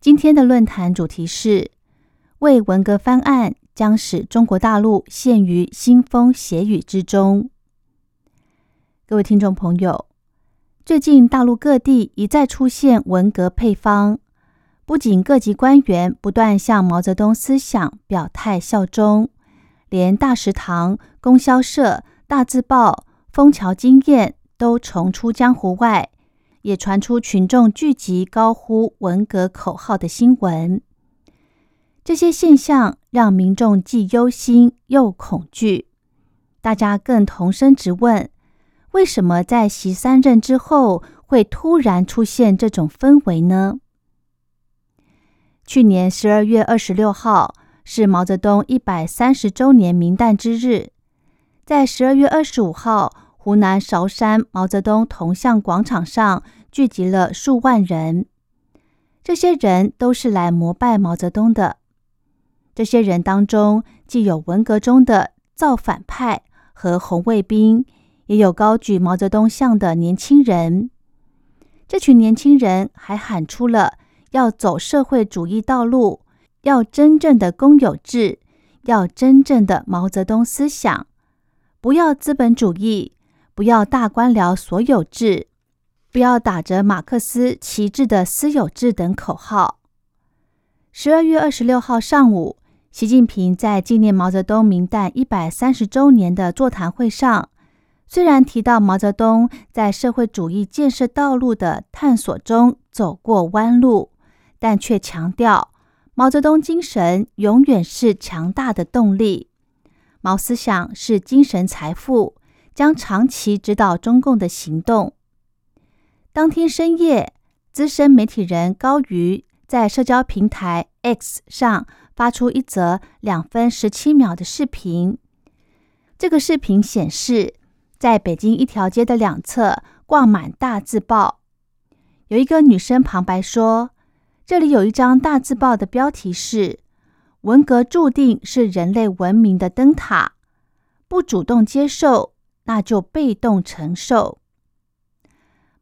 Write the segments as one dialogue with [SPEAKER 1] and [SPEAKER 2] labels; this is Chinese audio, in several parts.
[SPEAKER 1] 今天的论坛主题是：为文革翻案，将使中国大陆陷于腥风血雨之中。各位听众朋友，最近大陆各地一再出现文革配方，不仅各级官员不断向毛泽东思想表态效忠，连大食堂、供销社、大字报、枫桥经验都重出江湖外。也传出群众聚集高呼文革口号的新闻，这些现象让民众既忧心又恐惧。大家更同声直问：为什么在习三任之后会突然出现这种氛围呢？去年十二月二十六号是毛泽东一百三十周年冥诞之日，在十二月二十五号。湖南韶山毛泽东铜像广场上聚集了数万人，这些人都是来膜拜毛泽东的。这些人当中，既有文革中的造反派和红卫兵，也有高举毛泽东像的年轻人。这群年轻人还喊出了要走社会主义道路，要真正的公有制，要真正的毛泽东思想，不要资本主义。不要大官僚所有制，不要打着马克思旗帜的私有制等口号。十二月二十六号上午，习近平在纪念毛泽东冥诞一百三十周年的座谈会上，虽然提到毛泽东在社会主义建设道路的探索中走过弯路，但却强调毛泽东精神永远是强大的动力，毛思想是精神财富。将长期指导中共的行动。当天深夜，资深媒体人高瑜在社交平台 X 上发出一则两分十七秒的视频。这个视频显示，在北京一条街的两侧挂满大字报，有一个女生旁白说：“这里有一张大字报的标题是‘文革注定是人类文明的灯塔’，不主动接受。”那就被动承受。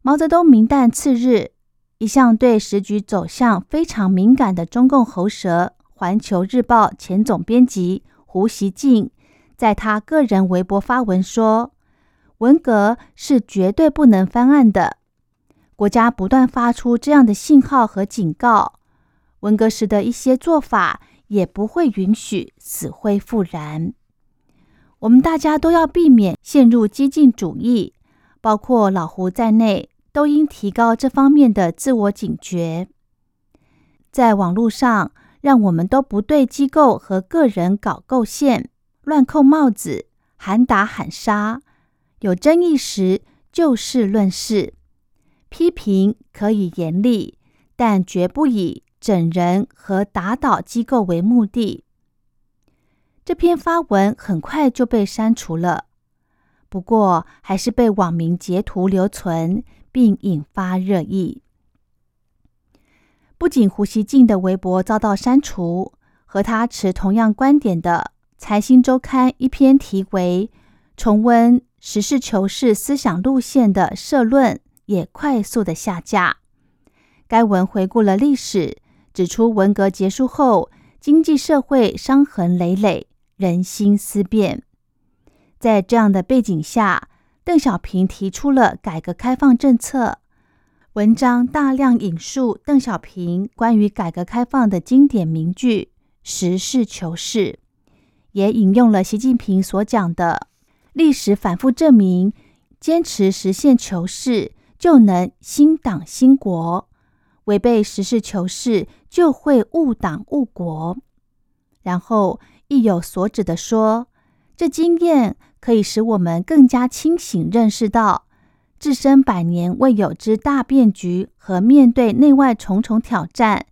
[SPEAKER 1] 毛泽东明旦次日，一向对时局走向非常敏感的中共喉舌《环球日报》前总编辑胡锡进，在他个人微博发文说：“文革是绝对不能翻案的。国家不断发出这样的信号和警告，文革时的一些做法也不会允许死灰复燃。”我们大家都要避免陷入激进主义，包括老胡在内，都应提高这方面的自我警觉。在网络上，让我们都不对机构和个人搞构陷、乱扣帽子、喊打喊杀。有争议时就事论事，批评可以严厉，但绝不以整人和打倒机构为目的。这篇发文很快就被删除了，不过还是被网民截图留存，并引发热议。不仅胡锡进的微博遭到删除，和他持同样观点的《财新周刊》一篇题为“重温实事求是思想路线”的社论也快速的下架。该文回顾了历史，指出文革结束后，经济社会伤痕累累。人心思变，在这样的背景下，邓小平提出了改革开放政策。文章大量引述邓小平关于改革开放的经典名句“实事求是”，也引用了习近平所讲的“历史反复证明，坚持实现求是就能兴党兴国，违背实事求是就会误党误国”。然后。意有所指的说，这经验可以使我们更加清醒认识到，置身百年未有之大变局和面对内外重重挑战，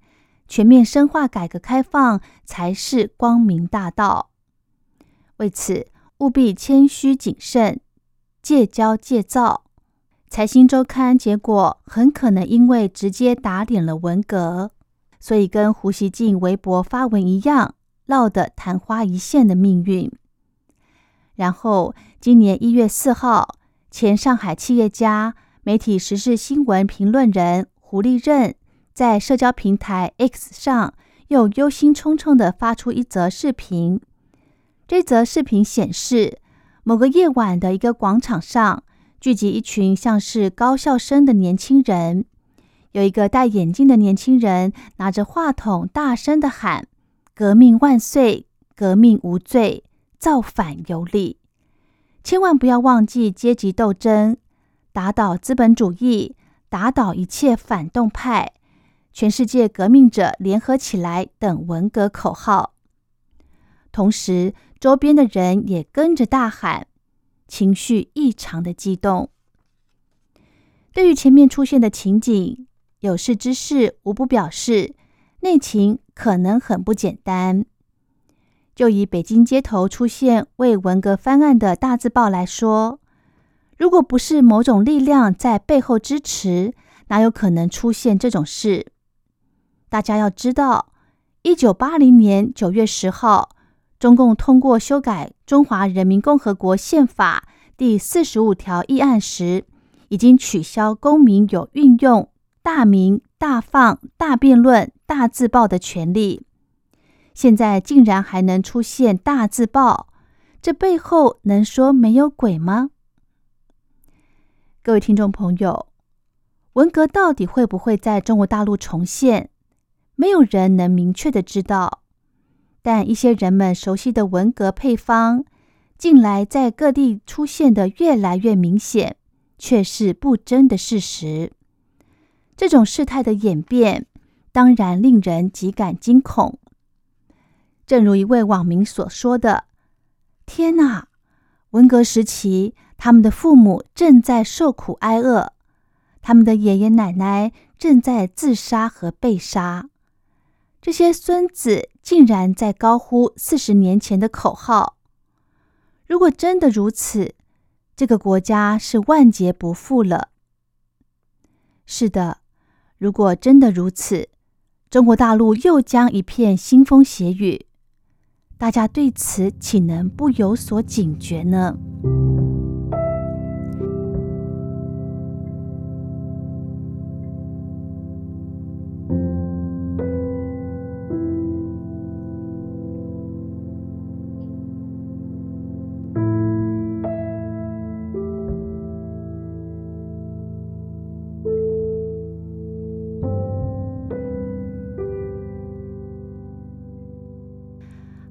[SPEAKER 1] 全面深化改革开放才是光明大道。为此，务必谦虚谨慎，戒骄戒躁。财新周刊结果很可能因为直接打脸了文革，所以跟胡锡进微博发文一样，落得昙花一现的命运。然后，今年一月四号，前上海企业家、媒体时事新闻评论人胡立任在社交平台 X 上又忧心忡忡地发出一则视频。这则视频显示，某个夜晚的一个广场上，聚集一群像是高校生的年轻人。有一个戴眼镜的年轻人拿着话筒，大声地喊：“革命万岁！革命无罪！”造反有理，千万不要忘记阶级斗争，打倒资本主义，打倒一切反动派，全世界革命者联合起来等文革口号。同时，周边的人也跟着大喊，情绪异常的激动。对于前面出现的情景，有识之士无不表示，内情可能很不简单。就以北京街头出现为文革翻案的大字报来说，如果不是某种力量在背后支持，哪有可能出现这种事？大家要知道，一九八零年九月十号，中共通过修改《中华人民共和国宪法》第四十五条议案时，已经取消公民有运用大明、大放、大辩论、大自爆的权利。现在竟然还能出现大自爆，这背后能说没有鬼吗？各位听众朋友，文革到底会不会在中国大陆重现？没有人能明确的知道。但一些人们熟悉的文革配方，近来在各地出现的越来越明显，却是不争的事实。这种事态的演变，当然令人极感惊恐。正如一位网民所说的：“天哪！文革时期，他们的父母正在受苦挨饿，他们的爷爷奶奶正在自杀和被杀，这些孙子竟然在高呼四十年前的口号。如果真的如此，这个国家是万劫不复了。是的，如果真的如此，中国大陆又将一片腥风血雨。”大家对此岂能不有所警觉呢？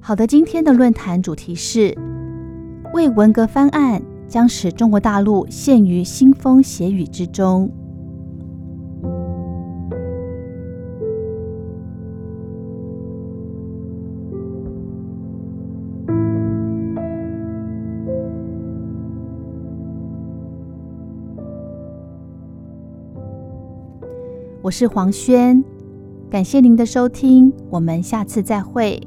[SPEAKER 1] 好的，今天的论坛主题是：为文革翻案将使中国大陆陷于腥风血雨之中。我是黄轩，感谢您的收听，我们下次再会。